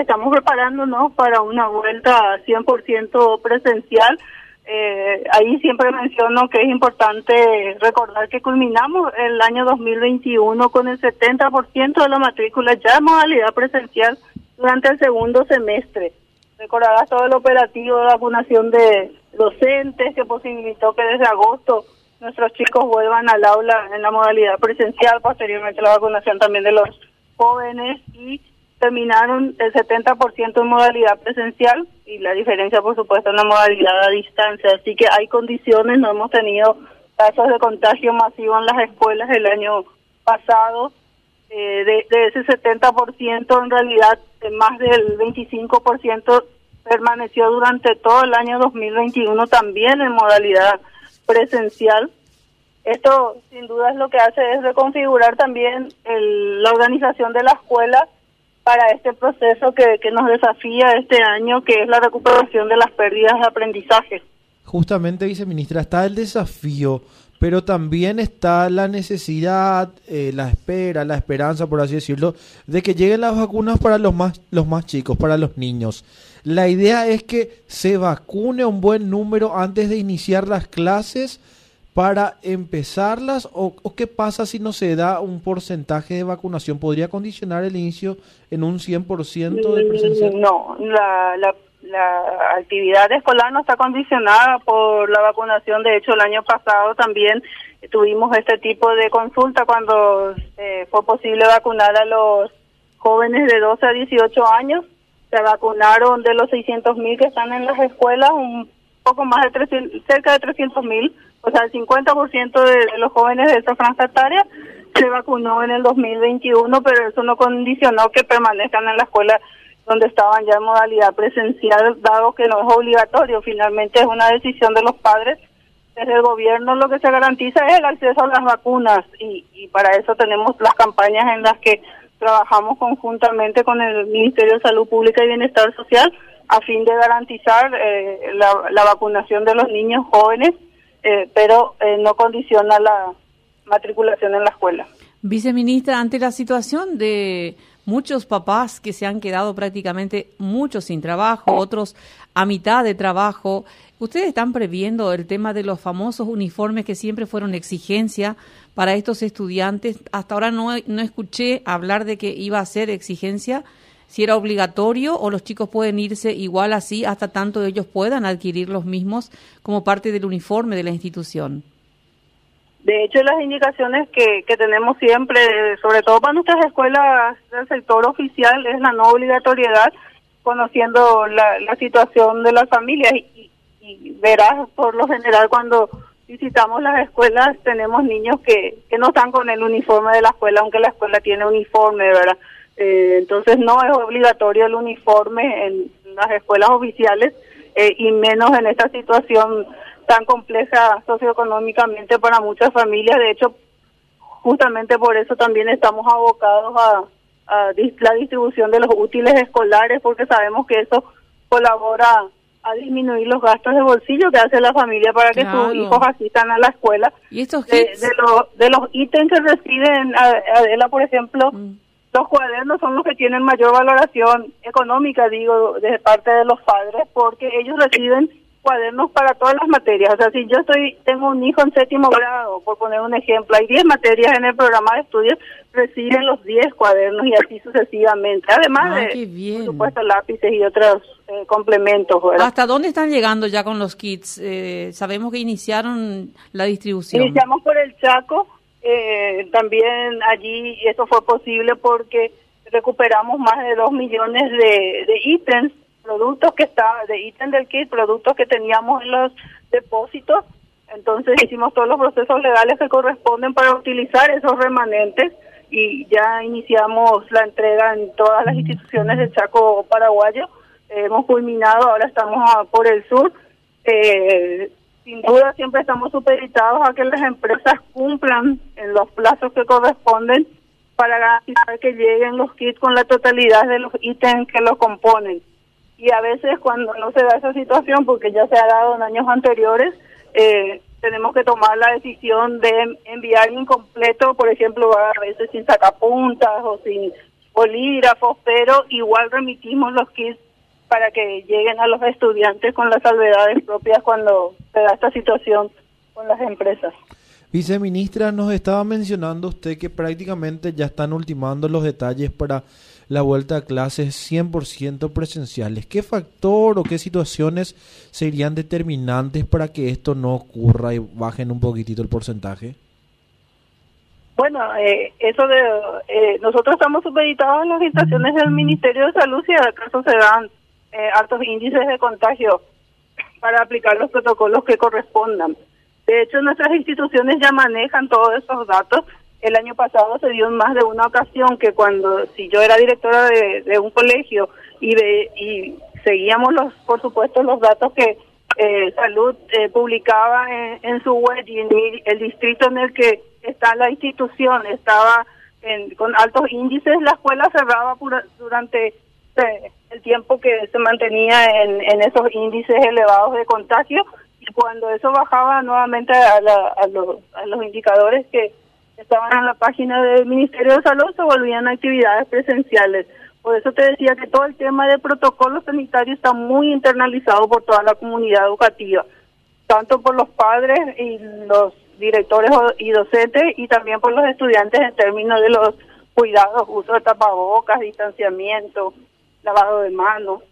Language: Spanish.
estamos preparándonos para una vuelta 100% presencial. Eh, ahí siempre menciono que es importante recordar que culminamos el año 2021 con el 70% de la matrícula ya en modalidad presencial durante el segundo semestre. Recordarás todo el operativo de vacunación de docentes que posibilitó que desde agosto nuestros chicos vuelvan al aula en la modalidad presencial, posteriormente la vacunación también de los jóvenes y terminaron el 70% en modalidad presencial y la diferencia, por supuesto, en la modalidad a distancia. Así que hay condiciones, no hemos tenido casos de contagio masivo en las escuelas el año pasado. Eh, de, de, ese 70%, en realidad, más del 25% permaneció durante todo el año 2021 también en modalidad presencial. Esto sin duda es lo que hace es reconfigurar también la organización de la escuela para este proceso que, nos desafía este año, que es la recuperación de las pérdidas de aprendizaje. Justamente, viceministra, está el desafío, pero también está la necesidad, eh, la espera, la esperanza, por así decirlo, de que lleguen las vacunas para los más, los más chicos, para los niños. La idea es que se vacune un buen número antes de iniciar las clases para empezarlas o, qué pasa si no se da un porcentaje de vacunación? ¿Podría condicionar el inicio en un 100% de presencial? No, la, la, la actividad escolar no está condicionada por la vacunación. De hecho, el año pasado también tuvimos este tipo de consulta cuando eh, fue posible vacunar a los jóvenes de 12 a 18 años se vacunaron de los 600 mil que están en las escuelas, un poco más de 300, cerca de 300 mil, o sea, el 50% de, de los jóvenes de esta franja etaria se vacunó en el 2021, pero eso no condicionó que permanezcan en la escuela donde estaban ya en modalidad presencial, dado que no es obligatorio, finalmente es una decisión de los padres. Desde el gobierno lo que se garantiza es el acceso a las vacunas y, y para eso tenemos las campañas en las que trabajamos conjuntamente con el Ministerio de Salud Pública y Bienestar Social a fin de garantizar eh, la, vacunación de los niños jóvenes, eh, pero eh, no condiciona la matriculación en la escuela. Viceministra, ante la situación de muchos papás que se han quedado prácticamente muchos sin trabajo, otros a mitad de trabajo, ¿Ustedes están previendo el tema de los famosos uniformes que siempre fueron exigencia para estos estudiantes? Hasta ahora no, no escuché hablar de que iba a ser exigencia, si era obligatorio o los chicos pueden irse igual así hasta tanto ellos puedan adquirir los mismos como parte del uniforme de la institución. De hecho, las indicaciones que, tenemos siempre, sobre todo para nuestras escuelas del sector oficial, es la no obligatoriedad, conociendo la, la situación de las familias. Y, verás por lo general cuando visitamos las escuelas tenemos niños que, que no están con el uniforme de la escuela, aunque la escuela tiene uniforme, ¿verdad? Eh, entonces no es obligatorio el uniforme en las escuelas oficiales eh, y menos en esta situación tan compleja socioeconómicamente para muchas familias. De hecho, justamente por eso también estamos abocados a, a la distribución de los útiles escolares porque sabemos que eso colabora a disminuir los gastos de bolsillo que hace la familia para que sus hijos asistan a la escuela. ¿Y estos de, de, los ítems que reciben, Adela, por ejemplo, mm. Los cuadernos son los que tienen mayor valoración económica, digo, de parte de los padres, porque ellos reciben cuadernos para todas las materias. O sea, si yo estoy tengo un hijo en séptimo grado, por poner un ejemplo, hay 10 materias en el programa de estudios, reciben los 10 cuadernos y así sucesivamente. Además ah, de, por supuesto, lápices y otros eh, complementos. ¿Hasta dónde están llegando ya con los kits? Eh, sabemos que iniciaron la distribución. Iniciamos por el Chaco. Eh, también allí eso fue posible porque recuperamos más de 2 millones de, de ítems productos que está de ítem del kit, productos que teníamos en los depósitos. Entonces hicimos todos los procesos legales que corresponden para utilizar esos remanentes y ya iniciamos la entrega en todas las instituciones del Chaco paraguayo. hemos culminado, ahora estamos por el sur. Eh, sin duda siempre estamos supeditados a que las empresas cumplan en los plazos que corresponden para garantizar que lleguen los kits con la totalidad de los ítems que los componen. Y a veces cuando no se da esa situación, porque ya se ha dado en años anteriores, eh, tenemos que tomar la decisión de enviar incompleto, por ejemplo, a veces sin sacapuntas o sin bolígrafos, pero igual remitimos los kits para que lleguen a los estudiantes con las salvedades propias cuando se da esta situación con las empresas. Viceministra, nos estaba mencionando usted que prácticamente ya están ultimando los detalles para la vuelta a clases 100% presenciales. ¿Qué factor o qué situaciones serían determinantes para que esto no ocurra y bajen un poquitito el porcentaje? Bueno, eh, eso de eh, nosotros estamos supeditados a las instalaciones del Ministerio de Salud si acaso se dan eh, altos índices de contagio para aplicar los protocolos que correspondan. De hecho, nuestras instituciones ya manejan todos esos datos. El año pasado se dio en más de una ocasión que cuando, si yo era directora de, un colegio y, de, y seguíamos, los por supuesto, los datos que eh, Salud eh, publicaba en, su web y en el distrito en el que está la institución estaba con altos índices, la escuela cerraba durante el tiempo que se mantenía en, esos índices elevados de contagio y cuando eso bajaba nuevamente a, los, indicadores que estaban en la página del Ministerio de Salud se volvían actividades presenciales. Por eso te decía que todo el tema de protocolo sanitario está muy internalizado por toda la comunidad educativa, tanto por los padres y los directores y docentes y también por los estudiantes en términos de los cuidados, uso de tapabocas, distanciamiento, lavado de manos.